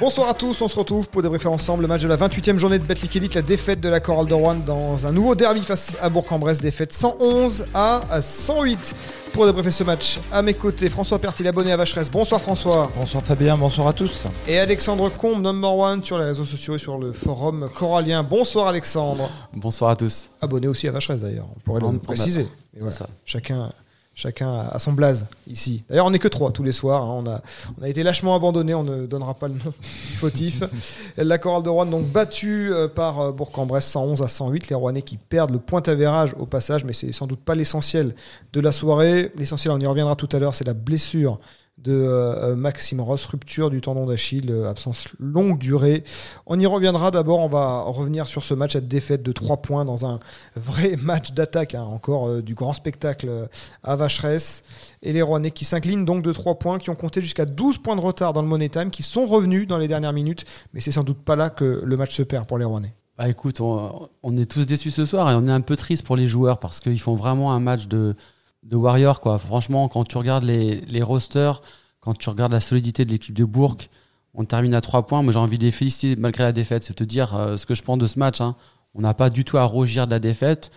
Bonsoir à tous, on se retrouve pour débriefer ensemble le match de la 28e journée de Betclic Elite, la défaite de la Chorale de Rouen dans un nouveau derby face à Bourg-en-Bresse, défaite 111 à 108. Pour débriefer ce match, à mes côtés, François Pertil, abonné à Vacheresse. Bonsoir François. Bonsoir Fabien, bonsoir à tous. Et Alexandre Combe, number one sur les réseaux sociaux et sur le forum corallien. Bonsoir Alexandre. Bonsoir à tous. Abonné aussi à Vacheresse d'ailleurs, on pourrait le préciser. Et voilà, chacun Chacun a son blaze ici. D'ailleurs, on n'est que trois tous les soirs. Hein. On, a, on a été lâchement abandonné. On ne donnera pas le nom fautif. La chorale de Rouen, donc battue euh, par euh, Bourg-en-Bresse 111 à 108. Les Rouennais qui perdent le point avérage au passage, mais c'est sans doute pas l'essentiel de la soirée. L'essentiel, on y reviendra tout à l'heure, c'est la blessure de euh, Maxime Ross, rupture du tendon d'Achille, euh, absence longue durée. On y reviendra d'abord, on va revenir sur ce match, cette défaite de 3 points dans un vrai match d'attaque, hein, encore euh, du grand spectacle à Vacheresse. Et les Rouennais qui s'inclinent donc de 3 points, qui ont compté jusqu'à 12 points de retard dans le Money Time, qui sont revenus dans les dernières minutes, mais c'est sans doute pas là que le match se perd pour les Rouennais. Bah écoute, on, on est tous déçus ce soir et on est un peu triste pour les joueurs parce qu'ils font vraiment un match de, de Warrior. Quoi. Franchement, quand tu regardes les, les rosters, quand tu regardes la solidité de l'équipe de Bourg, on termine à 3 points. Moi, j'ai envie de les féliciter malgré la défaite. C'est te dire euh, ce que je pense de ce match. Hein. On n'a pas du tout à rougir de la défaite.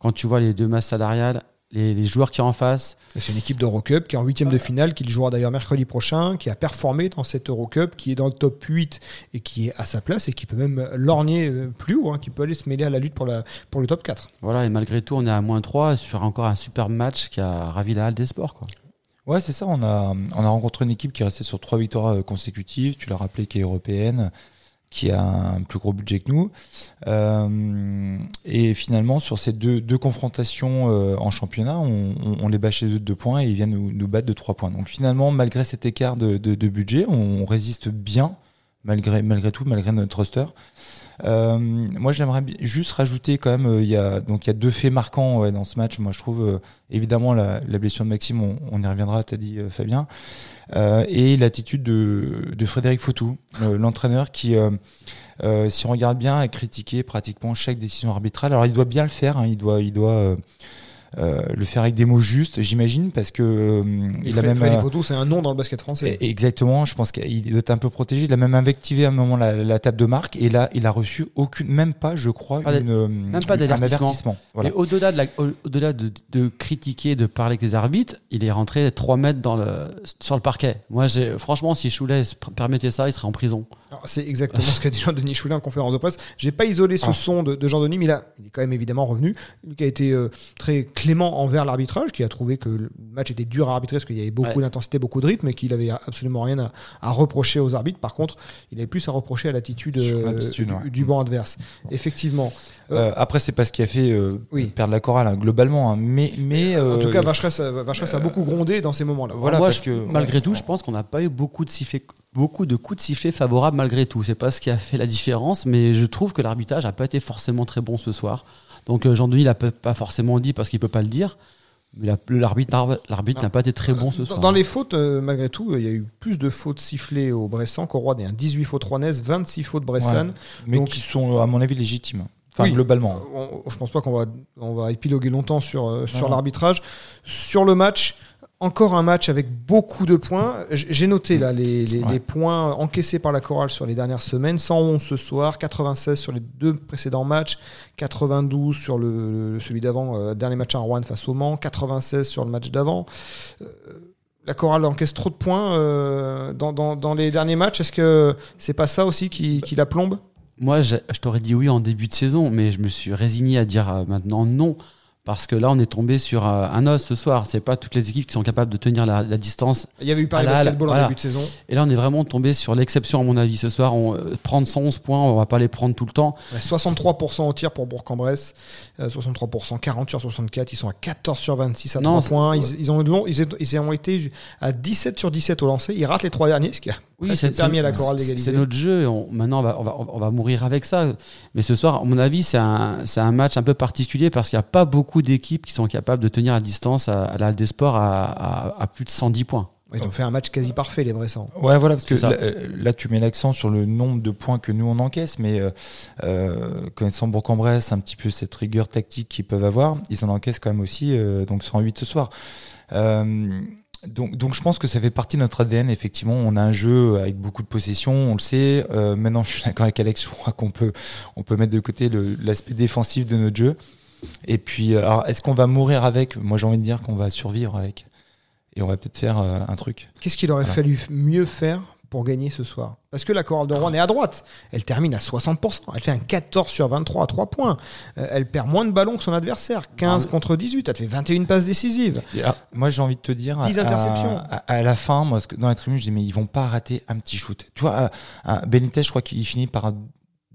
Quand tu vois les deux masses salariales, les, joueurs qui sont en face. C'est une équipe d'Eurocup qui est en huitième de finale, qui jouera d'ailleurs mercredi prochain, qui a performé dans cette Eurocup, qui est dans le top 8 et qui est à sa place et qui peut même lorgner euh, plus haut, hein, qui peut aller se mêler à la lutte pour, la, pour le top 4. Voilà, et malgré tout, on est à moins 3 sur encore un super match qui a ravi la halle des sports. Quoi. Ouais, c'est ça. On a, on a rencontré une équipe qui est restée sur trois victoires euh, consécutives. Tu l'as rappelé, qui est européenne, qui a un plus gros budget que nous. Euh, et finalement, sur ces deux, deux confrontations euh, en championnat, on, on, les bâchait de deux points et ils viennent nous, battre de trois points. Donc finalement, malgré cet écart de, de, de budget, on résiste bien, malgré, malgré tout, malgré notre roster. Euh, moi, j'aimerais juste rajouter quand même, euh, il y a donc il y a deux faits marquants dans ce match. Moi, je trouve euh, évidemment la, blessure de Maxime, on, y reviendra, t'as dit Fabien, et l'attitude de, Frédéric Foutou, l'entraîneur qui si on regarde bien, a critiqué pratiquement chaque décision arbitrale. Alors il doit bien le faire, hein, il doit, il doit le faire avec des mots justes, j'imagine, parce que euh, il, a même. Freddy Photo, c'est un nom dans le basket français. Exactement, je pense qu'il doit être un peu protégé. Il a même invectivé à un moment la, la table de marque, et là, il a reçu aucune, même pas, je crois, une, même pas d'avertissement. Voilà. Et au-delà de, au-delà de, de, critiquer, de parler avec les arbitres, il est rentré 3 mètres dans le, sur le parquet. Moi, j'ai, franchement, si Choulet permettait ça, il serait en prison. C'est exactement ce qu'a dit Jean-Denis Choulet en conférence de presse. J'ai pas isolé ce ah. son de, de Jean-Denis, mais là, il est quand même évidemment revenu. Qui a été euh, très clément envers l'arbitrage, qui a trouvé que le match était dur à arbitrer parce qu'il y avait beaucoup d'intensité, beaucoup de rythme, et qu'il avait absolument rien à, à, reprocher aux arbitres. Par contre, il avait plus à reprocher à l'attitude euh, du, banc adverse. Effectivement. Euh, après, c'est pas ce qui a fait oui. perdre la chorale hein, globalement, hein. mais mais en tout cas, Vacheresse, a beaucoup grondé dans ces moments-là. Voilà, parce que malgré tout, je pense qu'on n'a pas eu beaucoup de sifflets beaucoup de coups de sifflet favorables malgré tout. C'est pas ce qui a fait la différence, mais je trouve que l'arbitrage n'a pas été forcément très bon ce soir. Donc euh, Jean-Denis l'a pas forcément dit parce qu'il peut pas le dire. Mais l'arbitre n'a pas été très bon ce soir. Dans les fautes, euh, malgré tout, il y a eu plus de fautes sifflées au Bressan qu'au Roi des 18 fautes rouennaises, 26 fautes Bressan. mais qui sont, à mon avis, légitimes. Enfin, globalement. je pense pas qu'on va, on va épiloguer longtemps sur, euh, sur l'arbitrage. Sur le match, encore un match avec beaucoup de points. J'ai noté là les, points encaissés par la chorale sur les dernières semaines. 111 ce soir, 96 sur les deux précédents matchs, 92 sur le, celui d'avant, euh, dernier match à Rouen face au Mans, 96 sur le match d'avant. Euh, la chorale encaisse trop de points euh, dans, les derniers matchs. Est-ce que c'est pas ça aussi qui, qui la plombe? Moi, je, je t'aurais dit oui en début de saison, mais je me suis résigné à dire maintenant non parce que là, on est tombé sur euh, un os ce soir. C'est pas toutes les équipes qui sont capables de tenir la, la distance. Il y avait eu Paris Basketball en début de saison. Et là, on est vraiment tombé sur l'exception, à mon avis, ce soir. On, euh, prendre 111 points, on va pas les prendre tout le temps. 63% au tir pour Bourg-en-Bresse, 63%, 40 sur 64. Ils sont à 14 sur 26 à 3 points. Ils, ils, ont, ils, ils, ont été à 17 sur 17 au lancer. Ils ratent les trois derniers, ce qui a oui, c'est permis à la chorale d'égaliser. C'est notre jeu. On, maintenant, on va, on, va, on va mourir avec ça. Mais ce soir, à mon avis, c'est un, un match un peu particulier parce qu'il n'y a pas beaucoup d'équipes qui sont capables de tenir à distance à, la Halle des Sports à, à, plus de 110 points. Ils ont fait un match quasi parfait, les Bressans. Ouais, voilà, parce que là, tu mets l'accent sur le nombre de points que nous on encaisse, mais connaissant Bourg-en-Bresse, un petit peu cette rigueur tactique qu'ils peuvent avoir, ils en encaissent quand même aussi, donc 108 ce soir. Donc, donc je pense que ça fait partie de notre ADN. Effectivement, on a un jeu avec beaucoup de possession, on le sait. Euh, maintenant, je suis d'accord avec Alex, je crois qu'on peut, on peut mettre de côté l'aspect défensif de notre jeu. Et puis, alors, est-ce qu'on va mourir avec? Moi, j'ai envie de dire qu'on va survivre avec. Et on va peut-être faire euh, un truc. Qu'est-ce qu'il aurait fallu mieux faire pour gagner ce soir. Parce que la chorale de Rouen est à droite. Elle termine à 60%. Elle fait un 14 sur 23 à 3 points. Euh, elle perd moins de ballons que son adversaire. 15 ah contre 18. Elle fait 21 passes décisives. Ah, moi, j'ai envie de te dire. 10 interceptions. À, la fin, moi, dans la tribune, je dis, mais ils vont pas rater un petit shoot. Tu vois, Benitez, je crois qu'il finit par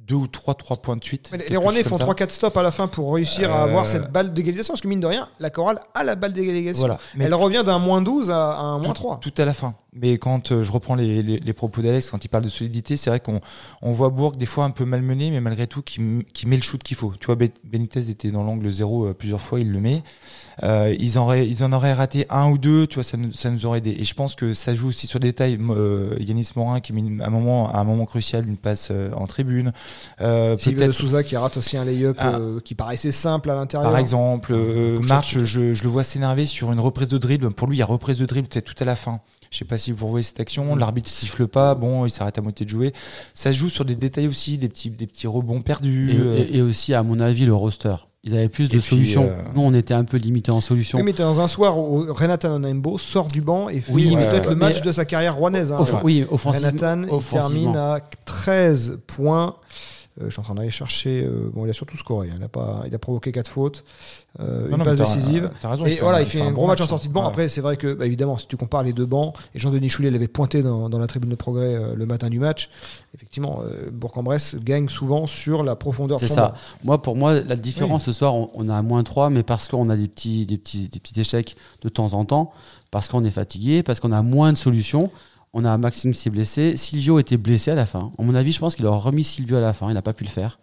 deux ou trois trois points de suite. les Rouennais font 3-4 stops à la fin pour réussir à avoir euh, cette balle d'égalisation. Parce que mine de rien, la chorale a la balle d'égalisation. Voilà. Mais Elle revient d'un moins 12 à, un moins 3. Tout à la fin. Mais quand euh, je reprends les, les, propos d'Alex, quand il parle de solidité, c'est vrai qu'on on voit Bourg des fois un peu malmené, mais malgré tout qui, qui met le shoot qu'il faut. Tu vois, Benitez était dans l'angle zéro euh, plusieurs fois, il le met. Euh, ils, en auraient, ils en auraient raté un ou deux, tu vois, ça nous, ça nous aurait aidé. Et je pense que ça joue aussi sur des détails. Euh, Yanis Morin qui met à un moment, à un moment crucial une passe en tribune. Euh, peut-être Souza qui rate aussi un lay-up ah. qui paraissait simple à l'intérieur. Par exemple, March, je, je, le vois s'énerver sur une reprise de dribble. Pour lui, il y a reprise de dribble peut-être tout à la fin. Je sais pas si vous voyez cette action. L'arbitre siffle pas. Bon, il s'arrête à moitié de jouer. Ça joue sur des détails aussi, des petits, des petits rebonds perdus. Et, et aussi, à mon avis, le roster. Ils avaient plus de solutions. Euh, Nous, on était un peu limité en solutions. Oui, mais dans un soir où Renatan Onaimbo sort du banc et fait peut-être le match de sa carrière rouennaise. Hein, oui, offensivement. Renatan, il termine à 13 points. Euh, je suis en train d'aller chercher. Euh, bon, il a surtout scoré. Hein. Il a pas, il a provoqué quatre fautes, euh, une passe décisive. et voilà, il fait un, gros match, en sortie de banc. Après, c'est vrai que, bah, évidemment, si tu compares les deux bancs, et Jean-Denis Choulet l'avait pointé dans, dans, la tribune de progrès le matin du match. Effectivement, Bourg-en-Bresse gagne souvent sur la profondeur. C'est ça. Moi, pour moi, la différence ce soir, on, a a moins 3, mais parce qu'on a des petits, des petits, des petits échecs de temps en temps, parce qu'on est fatigué, parce qu'on a moins de solutions. On a Maxime qui s'est blessé. Silvio était blessé à la fin. À mon avis, je pense qu'il aurait remis Silvio à la fin. Il n'a pas pu le faire.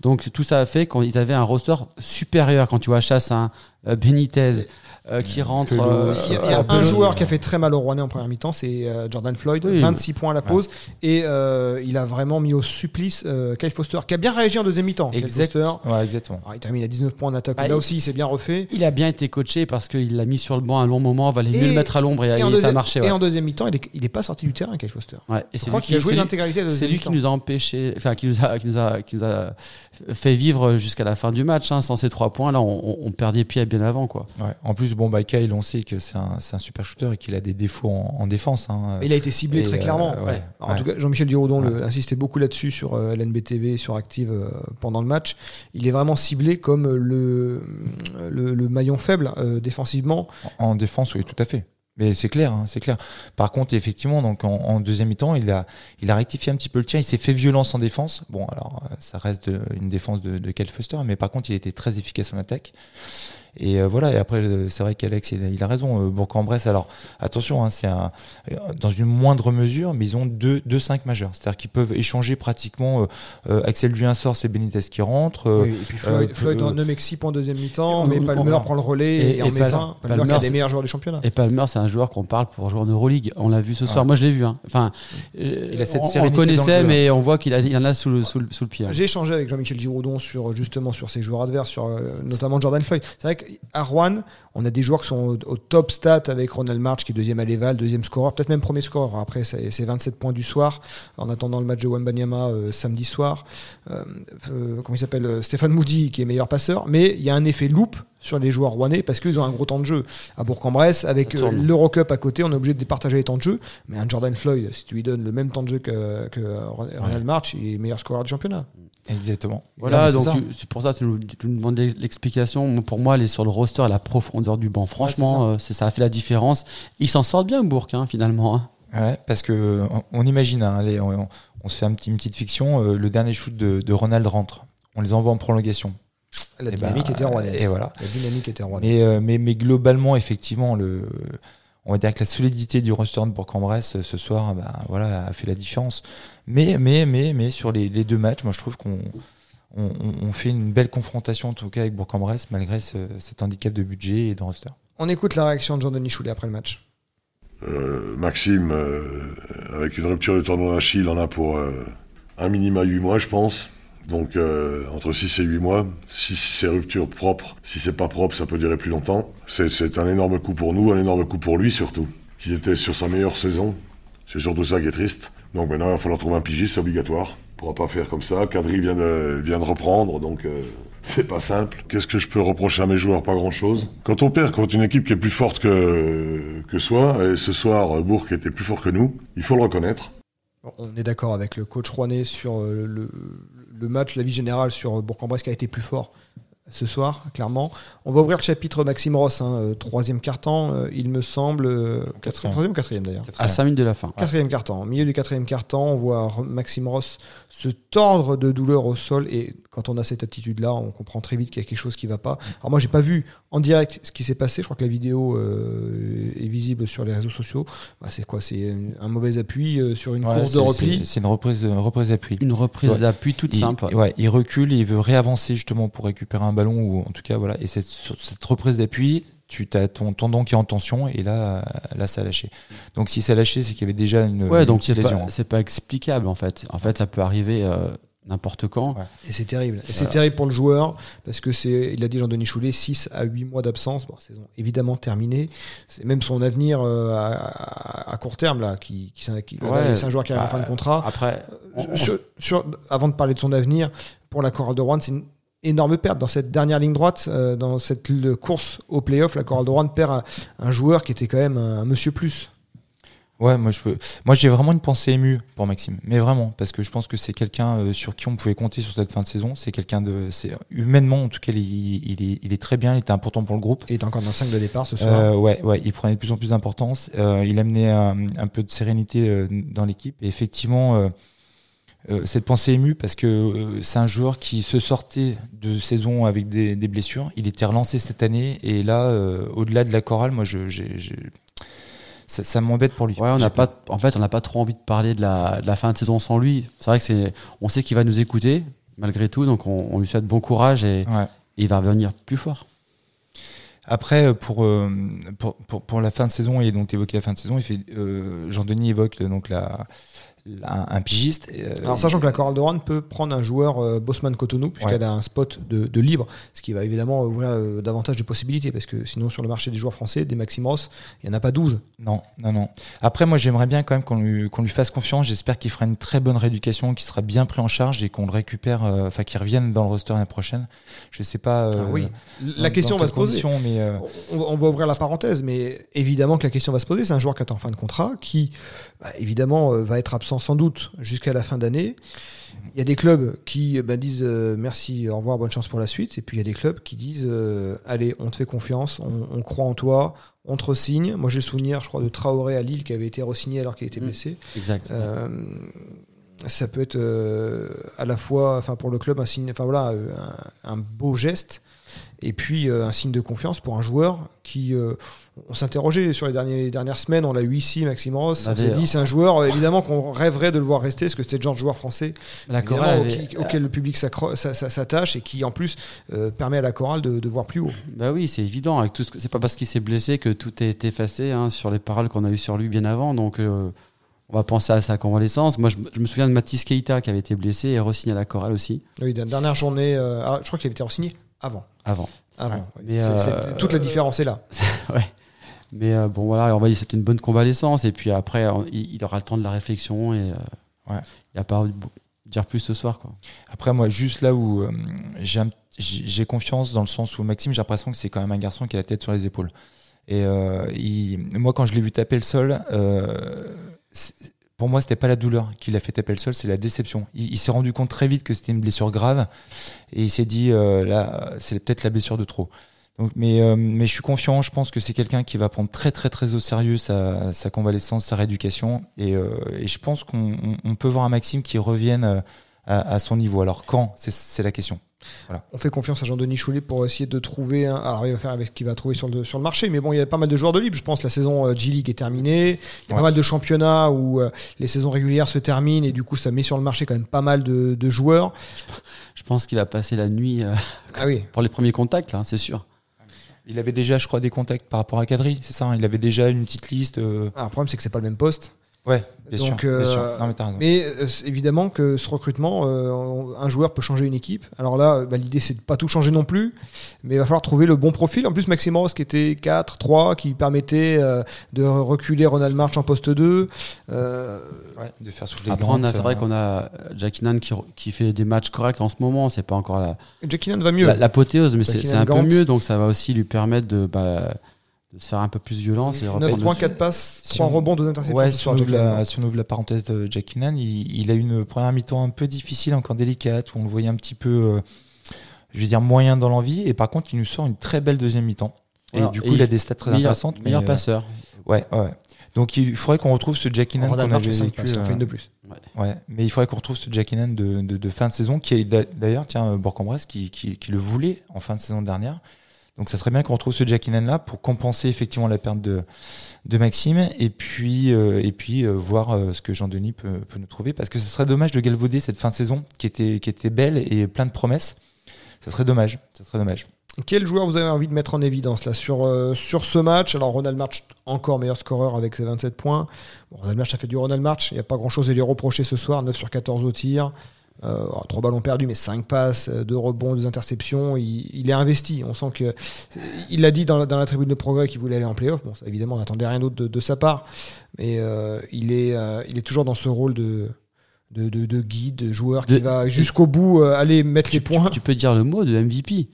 Donc tout ça a fait qu'ils avaient un roster supérieur. Quand tu vois euh, Benitez, euh, qui rentre. Euh, il y a, un joueur qui a fait très mal au Rouennais en première mi-temps, c'est euh, Jordan Floyd, 26 points à la pause, et il a vraiment mis au supplice Kyle Foster, qui a bien réagi en deuxième mi-temps. exactement. il termine à 19 points en attaque. là aussi, il s'est bien refait. Il a bien été coaché parce qu'il l'a mis sur le banc un long moment, valait mieux le mettre à l'ombre et, ça a marché. Et en deuxième mi-temps, il n'est pas sorti du terrain, Kyle Foster. et c'est lui qui a joué l'intégralité C'est lui qui nous a empêché, enfin qui nous a, qui nous a, qui nous a fait vivre jusqu'à la fin du match. Hein. Sans ces trois points, là, on, on perdait pied bien avant, quoi. En plus, bon, bah, Kyle, on sait que c'est un, un, super shooter et qu'il a des défauts en, défense. Hein. Il a été ciblé très clairement. Euh, en tout cas, Jean-Michel Giraudon insistait beaucoup là-dessus sur euh, LNBTV, sur Active euh, pendant le match. Il est vraiment ciblé comme le, le, maillon faible défensivement. En, défense, oui, tout à fait. Mais c'est clair, hein, c'est clair. Par contre, effectivement, donc en, deuxième mi-temps, il a, il a rectifié un petit peu le tien. Il s'est fait violence en défense. Bon, alors ça reste une défense de, de Kyle Foster, mais par contre, il était très efficace en attaque. Et euh, voilà, et après, euh, c'est vrai qu'Alex, il, a raison. Euh, Bourg-en-Bresse, alors attention, hein, c'est un, dans une moindre mesure, mais ils ont deux, deux 5 majeurs. C'est-à-dire qu'ils peuvent échanger pratiquement. Axel Duin sort, c'est Benitez qui rentre. Oui, et puis Floyd, Floyd en 6 en deuxième mi-temps, mais Palmer prend le relais et, et, en met Palmer, c'est un des meilleurs joueurs du championnat. Et Palmer, c'est un joueur qu'on parle pour jouer en Euroleague. On l'a vu ce soir. Moi, je l'ai vu. Hein. Enfin, il a cette on, on le connaissait, mais on voit qu'il y en a sous le, sous le, sous le pied. J'ai échangé avec Jean-Michel Giraudon sur, justement sur ses joueurs adverses, sur, notamment Jordan Floyd. C'est vrai qu'à Rouen, on a des joueurs qui sont au, top stat avec Ronald March qui est deuxième à l'Eval, deuxième scoreur, peut-être même premier scoreur. Après, c'est 27 points du soir en attendant le match de Wembanyama euh, samedi soir. Euh, euh, comment il s'appelle Stéphane Moody qui est meilleur passeur. Mais il y a un effet loop sur les joueurs rouennais parce qu'ils ont un gros temps de jeu. À Bourg-en-Bresse, avec l'Eurocup à côté, on est obligé de partager les temps de jeu. Mais un Jordan Floyd, si tu lui donnes le même temps de jeu que, Ronald March, il est meilleur scoreur du championnat. Exactement. Voilà, donc c'est pour ça que tu nous, tu nous demandes l'explication. Pour moi, elle est sur le roster et la profondeur du banc. Franchement, euh, ça. a fait la différence. Ils s'en sortent bien, Bourg, hein, finalement. Hein. Ouais, parce que on, imagine, hein, allez, on, se fait un petit, une petite fiction. Euh, le dernier shoot de, Ronald rentre. On les envoie en prolongation. La eh ben, dynamique était rouennaise. Et voilà. La dynamique était Mais, euh, mais, mais, globalement, effectivement, le, on va dire que la solidité du roster de Bourg-en-Bresse ce soir, bah, voilà, a fait la différence. Mais, mais, mais, mais sur les, deux matchs, moi je trouve qu'on on, fait une belle confrontation en tout cas avec Bourg-en-Bresse malgré cet handicap de budget et de roster. On écoute la réaction de Jean-Denis Choulet après le match. Maxime, avec une rupture de tendon d'Achille, en a pour un minima 8 mois, je pense. Donc entre 6 et 8 mois, si, c'est rupture propre, si c'est pas propre, ça peut durer plus longtemps. C'est un énorme coup pour nous, un énorme coup pour lui surtout, qui était sur sa meilleure saison. C'est surtout ça qui est triste. Donc maintenant, il va falloir trouver un pigiste, c'est obligatoire. On pourra pas faire comme ça. Kadri vient de, vient de reprendre, donc euh, c'est pas simple. Qu'est-ce que je peux reprocher à mes joueurs? Pas grand-chose. Quand on perd contre une équipe qui est plus forte que, que soi, et ce soir, Bourg était plus fort que nous, il faut le reconnaître. On est d'accord avec le coach Rouanet sur euh, le, le match, la vie générale sur Bourg-en-Bresse qui a été plus fort ce soir, clairement. On va ouvrir le chapitre Maxime Ross, hein, euh, troisième carton, euh, il me semble. Euh, quatrième, troisième ou quatrième d'ailleurs À 5 minutes de la fin. Quatrième carton. Au milieu du quatrième carton, on voit Maxime Ross se tordre de douleur au sol. Et quand on a cette attitude-là, on comprend très vite qu'il y a quelque chose qui ne va pas. Alors moi, j'ai pas vu en direct ce qui s'est passé. Je crois que la vidéo est visible sur les réseaux sociaux. Bah, c'est quoi C'est un mauvais appui sur une course de repli C'est une reprise, reprise d'appui. Une reprise d'appui toute simple. Ouais, il recule et il veut réavancer justement pour récupérer un ballon ou en tout cas voilà et cette, cette reprise d'appui tu as ton tendon qui est en tension et là là ça a lâché donc si ça a lâché c'est qu'il y avait déjà une ouais donc c'est pas, c'est pas explicable en fait en fait ça peut arriver euh, n'importe quand. Et c'est terrible. Et c'est terrible pour le joueur parce que c'est il a dit Jean-Denis Choulet 6 à 8 mois d'absence. Bon saison évidemment terminée. C'est même son avenir euh, à, court terme là qui, qui, qui c'est un joueur qui arrive en fin de bah, contrat. après sur, avant de parler de son avenir pour la chorale de Rouen c'est une énorme perte. Dans cette dernière ligne droite, euh, dans cette course au playoff. La Coral de Rouen perd un, joueur qui était quand même un, monsieur plus. Ouais, moi je peux. Moi j'ai vraiment une pensée émue pour Maxime, mais vraiment parce que je pense que c'est quelqu'un euh, sur qui on pouvait compter sur cette fin de saison. C'est quelqu'un de, c'est humainement en tout cas, il, il, est, il, est, très bien, il était important pour le groupe. Il est encore dans le 5 de départ ce soir. Euh, ouais, ouais, il prenait de plus en plus d'importance. Euh, il amenait un, un, peu de sérénité dans l'équipe et effectivement euh, cette pensée émue parce que c'est un joueur qui se sortait de saison avec des, blessures. Il était relancé cette année et là, au-delà de la chorale, moi, je, ça, m'embête pour lui. Ouais, on n'a pas, en fait, on n'a pas trop envie de parler de la, de la, fin de saison sans lui. C'est vrai que c'est, on sait qu'il va nous écouter malgré tout, donc on, lui souhaite bon courage et, il va revenir plus fort. Après, pour, pour, pour, la fin de saison, et donc évoqué la fin de saison, il fait, Jean-Denis évoque donc la, un, pigiste. Euh, Alors sachant que la Chorale de Rouen peut prendre un joueur euh, Bosman Cotonou puisqu'elle a un spot de, libre, ce qui va évidemment ouvrir euh, davantage de possibilités parce que sinon sur le marché des joueurs français, des Maxime Ross, il n'y en a pas 12. Non, non, non. Après moi j'aimerais bien quand même qu'on lui, fasse confiance. J'espère qu'il fera une très bonne rééducation, qu'il sera bien pris en charge et qu'on le récupère, enfin qu'il revienne dans le roster l'année prochaine. Je sais pas. Ah oui. La question va se poser. Mais on, va ouvrir la parenthèse, mais évidemment que la question va se poser. C'est un joueur qui est en fin de contrat, qui bah, évidemment va être absent sans doute jusqu'à la fin d'année. Il y a des clubs qui bah, disent euh, merci, au revoir, bonne chance pour la suite. Et puis il y a des clubs qui disent euh, allez, on te fait confiance, on, croit en toi, on te re-signe. Moi j'ai le souvenir, je crois, de Traoré à Lille qui avait été re-signé alors qu'il était mmh. blessé. Exact. Euh, ça peut être à la fois, enfin pour le club, un signe, enfin voilà, un beau geste et puis euh, un signe de confiance pour un joueur qui. Euh, on s'interrogeait sur les dernières, dernières semaines, on l'a eu ici, Maxime Ross. On s'est dit, c'est un joueur, euh, évidemment, qu'on rêverait de le voir rester, parce que c'était le genre de joueur français la auquel, le public s'attache et qui, en plus, permet à la chorale de, voir plus haut. Bah oui, c'est évident. Avec tout ce c'est pas parce qu'il s'est blessé que tout est effacé hein, sur les paroles qu'on a eues sur lui bien avant. Donc. on va penser à sa convalescence. Moi, je, me souviens de Mathis Keita qui avait été blessé et re-signé à la chorale aussi. Oui, dernière journée. Ah, je crois qu'il avait été re-signé avant. Avant. Avant. Mais euh, toute la différence est là. ouais. Mais euh, bon, voilà, on va dire c'était une bonne convalescence. Et puis après, il, aura le temps de la réflexion. Et euh, il n'y a pas à dire plus ce soir. Quoi. Après, moi, juste là où j'ai confiance dans le sens où Maxime, j'ai l'impression que c'est quand même un garçon qui a la tête sur les épaules. Et moi, quand je l'ai vu taper le sol, pour moi, c'était pas la douleur qui l'a fait taper le sol, c'est la déception. Il, s'est rendu compte très vite que c'était une blessure grave et il s'est dit euh, là, c'est peut-être la blessure de trop. Donc, mais, euh, mais je suis confiant. Je pense que c'est quelqu'un qui va prendre très très très au sérieux sa, sa convalescence, sa rééducation, et, euh, et je pense qu'on peut voir un Maxime qui revienne euh, à, à son niveau. Alors quand, c'est la question. On fait confiance à Jean-Denis Choulet pour essayer de trouver un. Alors, il va faire avec ce qu'il va trouver sur le, sur le marché. Mais bon, il y a pas mal de joueurs de libre. Je pense que la saison euh, G-League est terminée. Il y a pas mal de championnats où euh, les saisons régulières se terminent et du coup, ça met sur le marché quand même pas mal de, joueurs. Je pense qu'il va passer la nuit euh, ah oui. pour les premiers contacts, là, c'est sûr. Il avait déjà, je crois, des contacts par rapport à Kadri, c'est ça hein Il avait déjà une petite liste. Euh... Ah, le problème, c'est que c'est pas le même poste. Ouais, bien sûr. Euh, mais, euh, évidemment que ce recrutement, euh, un joueur peut changer une équipe. Alors là, bah, l'idée c'est de pas tout changer non plus, mais il va falloir trouver le bon profil. En plus, Maxime Ross qui était 4, 3, qui permettait de reculer Ronald March en poste 2. Ouais, de faire souffler Après, c'est vrai qu'on a Jack qui, qui, fait des matchs corrects en ce moment. C'est pas encore la. Jack va mieux. L'apothéose, mais c'est un peu mieux, donc ça va aussi lui permettre de. Bah, de se faire un peu plus violence. 9 points, 4 passes, 3 rebonds, 2 interceptions. Ouais, si, on ouvre la, si on ouvre la parenthèse de Jack Kinnan, il, il, a une première mi-temps un peu difficile, encore délicate, où on le voyait un petit peu, euh, je vais dire, moyen dans l'envie. Et par contre, il nous sort une très belle deuxième mi-temps. Et du coup, il a des stats très intéressantes. Meilleur mais, euh, passeur. ouais, ouais. Donc il faudrait qu'on retrouve ce Jack Kinnan qu'on avait vécu. Euh, fait une de plus. Ouais. ouais. mais il faudrait qu'on retrouve ce Jack Kinnan de, de, de, fin de saison, qui est d'ailleurs, tiens, Bourg-en-Bresse, qui, qui, qui, le voulait en fin de saison dernière. Donc ça serait bien qu'on retrouve ce Jack là pour compenser effectivement la perte de, Maxime et puis, euh, et puis euh, voir euh, ce que Jean-Denis peut, peut, nous trouver parce que ce serait dommage de galvauder cette fin de saison qui était, qui était belle et plein de promesses. Ça serait dommage. Ça serait dommage. Quel joueur vous avez envie de mettre en évidence là sur, sur ce match? Alors Ronald March, encore meilleur scoreur avec ses 27 points. Ronald March a fait du Ronald March, il n'y a pas grand chose à lui reprocher ce soir, 9 sur 14 au tir. Euh, trois ballons perdus, mais cinq passes, euh, deux rebonds, deux interceptions. Il, est investi. On sent que. Il l'a dit dans la, dans la, tribune de progrès qu'il voulait aller en playoff. Bon, évidemment, on n'attendait rien d'autre de, sa part. Mais euh, il, est, il est toujours dans ce rôle de. De, de, guide, de joueur qui va jusqu'au bout aller mettre les points. Tu, peux dire le mot de MVP.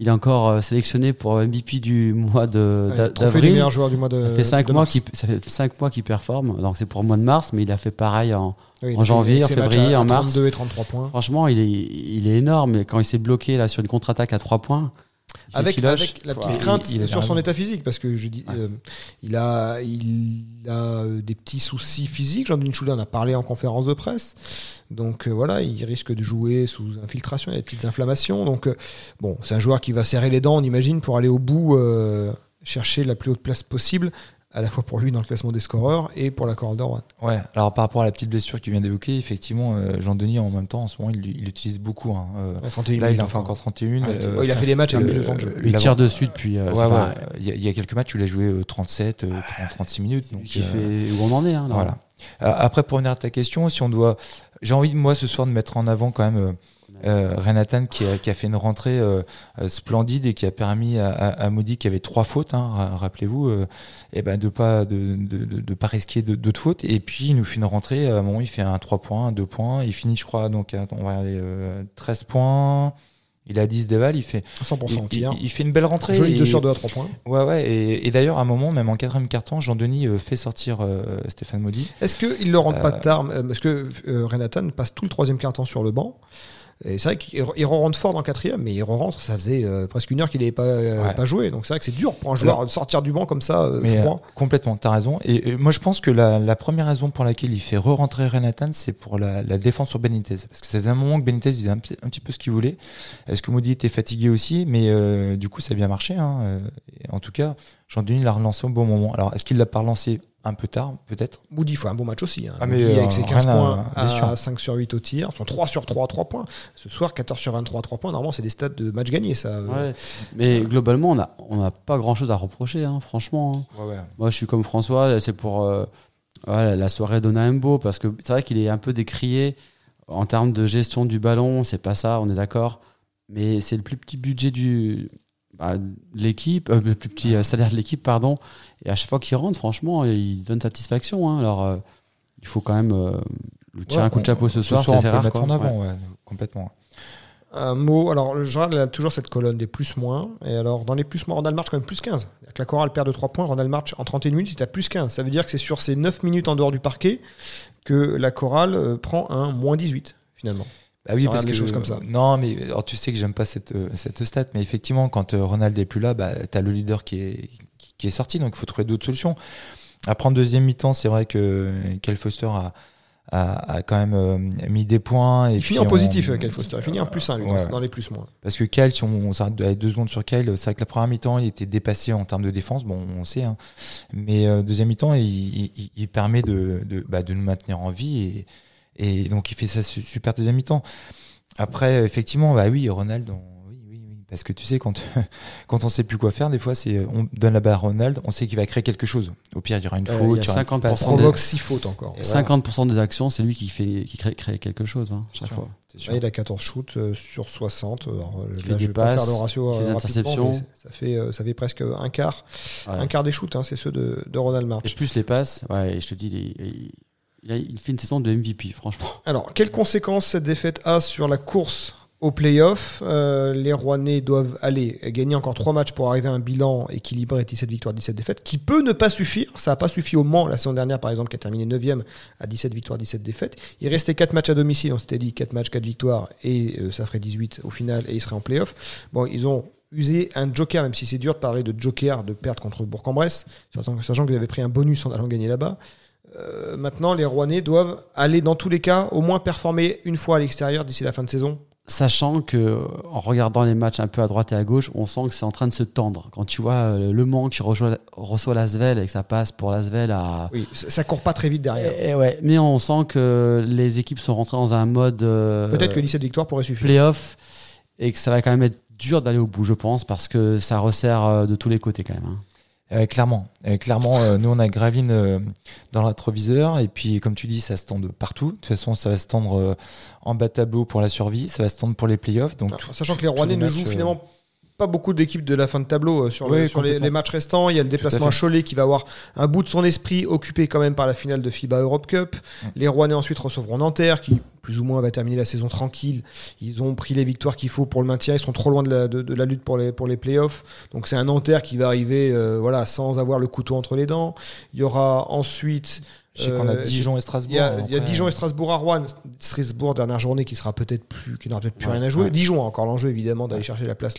Il est encore sélectionné pour MVP du mois de d'avril. meilleur joueur du mois de. Ça fait cinq mois qu'il ça fait cinq mois qu'il performe. Donc c'est pour le mois de mars, mais il a fait pareil en, en janvier, en février, en mars. 32 et 33 points. Franchement, il est, il est énorme. Quand il s'est bloqué là sur une contre-attaque à 3 points, avec, avec, la petite crainte sur son état physique, parce que je dis, euh, il a, il a euh, des petits soucis physiques. Jean-Denis Choulin en a parlé en conférence de presse. Donc euh, voilà, il risque de jouer sous infiltration, il y a des petites inflammations. Donc bon, c'est un joueur qui va serrer les dents, on imagine, pour aller au bout, chercher la plus haute place possible à la fois pour lui dans le classement des scoreurs et pour la Coral One. Ouais, alors par rapport à la petite blessure qu'il vient d'évoquer, effectivement, euh, Jean-Denis en même temps, en ce moment, il l'utilise beaucoup. Hein. Euh, là, il en fait encore 31. Euh, il a fait des matchs avec plus de temps de jeu. Il tire dessus depuis. Ouais, ouais, il, y a, quelques matchs il a joué 37, 30, 36 minutes. Donc, qui fait où on en est. Hein, voilà. après, pour venir à ta question, si on doit. J'ai envie, moi, ce soir, de mettre en avant quand même euh, Renatan qui a, qui a, fait une rentrée euh, euh, splendide et qui a permis à, à, à Maudit qui avait trois fautes, hein, rappelez-vous, euh, et ben de pas de, de, de, de pas risquer d'autres fautes. Et puis il nous fait une rentrée, à un moment il fait un 3 points, un 2 points, il finit je crois donc on va aller 13 points. Il a 10 déval, il fait 100% il, il, il, fait une belle rentrée. Joli 2 sur 2 à 3 points. Ouais, ouais. Et, et d'ailleurs, à un moment, même en quatrième carton, Jean-Denis fait sortir euh, Stéphane Maudit. Est-ce qu'il ne le rentre pas tard Parce que euh, Renatan passe tout le troisième carton sur le banc. Et c'est vrai qu'il rentre fort dans le quatrième, mais il rentre, ça faisait euh, presque une heure qu'il n'avait pas, euh, pas joué. Donc c'est vrai que c'est dur pour un joueur de sortir du banc comme ça, euh, mais, froid. complètement, t'as raison. Et, moi je pense que la, la, première raison pour laquelle il fait re-rentrer Renatan, c'est pour la, la, défense sur Benitez. Parce que ça faisait un moment que Benitez faisait un, un, petit peu ce qu'il voulait. Est-ce que Maudit était fatigué aussi? Mais du coup ça a bien marché. Hein. En tout cas, Jean-Denis l'a relancé au bon moment. Alors est-ce qu'il l'a pas relancé? Un peu tard, peut-être. Moody fait un bon match aussi. Hein. Ah, mais avec ses 15 points à, 5 sur 8 au tir, sont 3 sur 3 à 3 points. Ce soir, 14 sur 23 à 3 points. Normalement, c'est des stats de match gagné, ça. Ouais. Mais globalement, on n'a on a pas grand chose à reprocher, hein, franchement. Hein. Ouais, Moi, je suis comme François, c'est pour euh, la soirée d'Onaembo, parce que c'est vrai qu'il est un peu décrié en termes de gestion du ballon. C'est pas ça, on est d'accord. Mais c'est le plus petit budget du, bah, l'équipe, euh, le plus petit euh, salaire de l'équipe, pardon. Et à chaque fois qu'il rentre, franchement, il donne satisfaction. Hein. Alors, euh, il faut quand même lui tirer un coup de chapeau ce soir, c'est rare. En avant, ouais. complètement. Un mot, alors Gérard a toujours cette colonne des plus-moins. Et alors, dans les plus-moins, Ronald March, quand même plus 15. la chorale perd de 3 points, Ronald March, en 31 minutes, il est à plus 15. Ça veut dire que c'est sur ces 9 minutes en dehors du parquet que la chorale prend un moins 18, finalement. Ah oui, parce que choses comme ça. Non, mais alors, tu sais que j'aime pas cette, euh, cette stat, mais effectivement, quand euh, Ronald est plus là, bah, tu as le leader qui est, qui est sorti, donc il faut trouver d'autres solutions. Après, en deuxième mi-temps, c'est vrai que Kel Foster a, a, a, quand même euh, mis des points. Et il finit en positif, Kel Foster. Il finit en plus 1, lui, dans, les plus moins. Parce que Kel, si on, on s'arrête deux secondes sur Kel, c'est vrai que la première mi-temps, il était dépassé en termes de défense, bon, on sait. Hein. Mais deuxième mi-temps, il, il, il, permet de, de, bah, de nous maintenir en vie et et donc il fait ça super deuxième mi-temps. Après, effectivement, bah oui, Ronald, oui, oui, oui, Parce que tu sais, quand, quand on sait plus quoi faire, des fois, c'est on donne la balle à Ronald, on sait qu'il va créer quelque chose. Au pire, il y aura une faute. il y a 50% provoque 6 fautes encore. 50% des actions, c'est lui qui, fait, qui crée, crée quelque chose, hein, chaque fois. il a 14 shoots euh, sur 60. Alors, il fait des passes, faire le ratio des interceptions. Ça fait, euh, ça fait presque un quart. Un quart des shoots, hein, c'est ceux de, de, Ronald March. Et plus les passes, ouais, je te dis, il, il fait une saison de MVP, franchement. Alors, quelles conséquences cette défaite a sur la course au playoff, euh, les Rouennais doivent aller gagner encore trois matchs pour arriver à un bilan équilibré 17 victoires, 17 défaites, qui peut ne pas suffire. Ça n'a pas suffi au Mans la saison dernière, par exemple, qui a terminé 9e à 17 victoires, 17 défaites. Il restait 4 matchs à domicile, on s'était dit 4 matchs, 4 victoires, et euh, ça ferait 18 au final, et ils seraient en playoff. Bon, ils ont usé un joker, même si c'est dur de parler de joker, de perte contre Bourg-en-Bresse, sachant qu'ils avaient pris un bonus en allant gagner là-bas. Euh, maintenant, les Rouennais doivent aller, dans tous les cas, au moins performer une fois à l'extérieur d'ici la fin de saison sachant que en regardant les matchs un peu à droite et à gauche, on sent que c'est en train de se tendre. Quand tu vois euh, Le Mans qui reçoit, reçoit Lasvel et que ça passe pour Lasvel à... Oui, ça court pas très vite derrière. Et, ouais, mais on sent que les équipes sont rentrées dans un mode... Euh, Peut-être que 17 victoires pourrait suffire. Playoff, et que ça va quand même être dur d'aller au bout, je pense, parce que ça resserre euh, de tous les côtés quand même. Hein. Euh, clairement, euh, clairement, euh, nous on a Gravine dans l'attroviseur et puis comme tu dis, ça se tend partout. De toute façon, ça va se tendre en bas tableau pour la survie, ça va se tendre pour les playoffs. Donc, sachant que les Rouennais ne jouent finalement pas beaucoup d'équipes de la fin de tableau euh, sur, sur les, matchs restants. Il y a le déplacement à, Cholet qui va avoir un bout de son esprit occupé quand même par la finale de FIBA Europe Cup. Les Rouennais ensuite recevront Nanterre qui plus ou moins va terminer la saison tranquille. Ils ont pris les victoires qu'il faut pour le maintien. Ils sont trop loin de la, de, la lutte pour les, pour les playoffs. Donc c'est un Nanterre qui va arriver euh, voilà, sans avoir le couteau entre les dents. Il y aura ensuite je sais qu'on a euh, Dijon et Strasbourg. Il y a, Dijon et Strasbourg à Rouen. Strasbourg, dernière journée, qui sera peut-être plus, qui n'aura peut-être plus rien à jouer. Dijon a encore l'enjeu, évidemment, d'aller chercher la place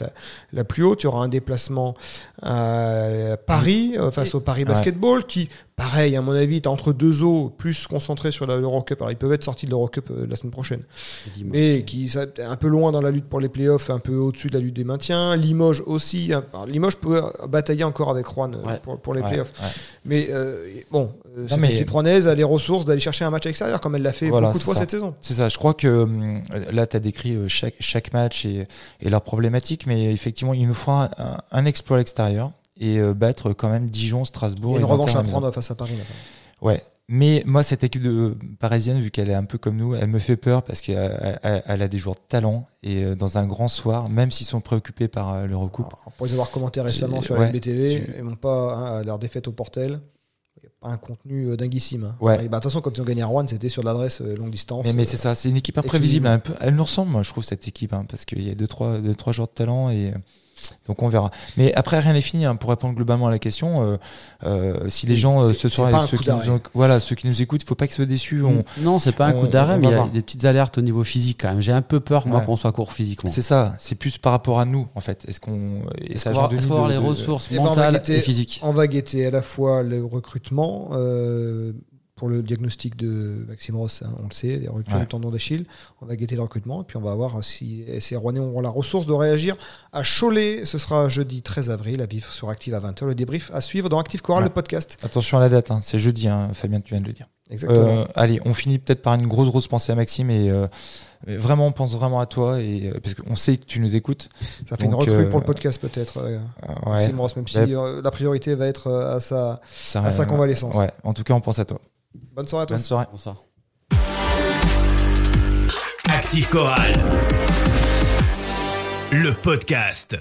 la, plus haute. Il y aura un déplacement à Paris, euh, face au Paris Basketball, qui Pareil, à mon avis, es entre deux eaux, plus concentré sur l'Eurocup. Alors, ils peuvent être sortis de l'Eurocup euh, la semaine prochaine. Mais qui est un peu loin dans la lutte pour les playoffs, un peu au-dessus de la lutte des maintiens. Limoges aussi. Hein. Limoges peut batailler encore avec Rouen euh, pour, les playoffs. Mais euh, bon, mais... a les ressources d'aller chercher un match extérieur, comme elle l'a fait beaucoup de fois cette saison. C'est ça. Je crois que hum, là, tu as décrit chaque, chaque match et, et leur problématique, mais effectivement, il nous faut un, un exploit à l'extérieur et euh, battre quand même Dijon, Strasbourg. Il y a une revanche à prendre face à Paris. Ouais. Mais moi, cette équipe de parisienne, vu qu'elle est un peu comme nous, elle me fait peur parce qu'elle a des joueurs de talent et euh, dans un grand soir, même s'ils sont préoccupés par euh, l'Eurocoupe. Pour les avoir commenté récemment sur la BTV, ils n'ont pas hein, leur défaite au Portel un contenu dinguissime. Hein. Ouais. Bah, de toute façon, quand ils ont gagné à Rouen, c'était sur l'adresse longue distance. Mais, mais c'est ça, c'est une équipe imprévisible. Un peu, elle nous ressemble, moi, je trouve, cette équipe, hein, parce qu'il y a deux trois, deux, trois joueurs de talent et donc on verra. Mais après rien n'est fini. Hein, pour répondre globalement à la question, euh, euh, si les gens euh, ce soir, ceux qui nous, voilà, ceux qui nous écoutent, il faut pas qu'ils soient déçus. On, non, c'est pas un coup d'arrêt, mais il y a des petites alertes au niveau physique quand même. J'ai un peu peur moi qu'on soit court physiquement. C'est ça. C'est plus par rapport à nous en fait. Est-ce qu'on et ça avoir, de avoir les ressources eh ben, mentales et physiques. On va guetter à la fois le recrutement. Pour le diagnostic de Maxime Ross, hein, on le sait, rupture ouais. du tendon d'Achille. On va guetter le recrutement et puis on va voir si ces Rouennais auront la ressource de réagir. À Cholet, ce sera jeudi 13 avril, à vif sur Active à 20h. Le débrief à suivre dans Active Chorale, le podcast. Attention à la date, hein, c'est jeudi, hein, Fabien, tu viens de le dire. Exactement. Euh, allez, on finit peut-être par une grosse, grosse pensée à Maxime et euh, vraiment, on pense vraiment à toi et euh, parce qu'on sait que tu nous écoutes. Ça fait une recrue pour le podcast peut-être, Maxime Ross, même si la priorité va être à sa, à sa convalescence. Ouais, en tout cas, on pense à toi. Bonne soirée à tous. Bonne soirée. Bonsoir. Active Chorale. Le podcast.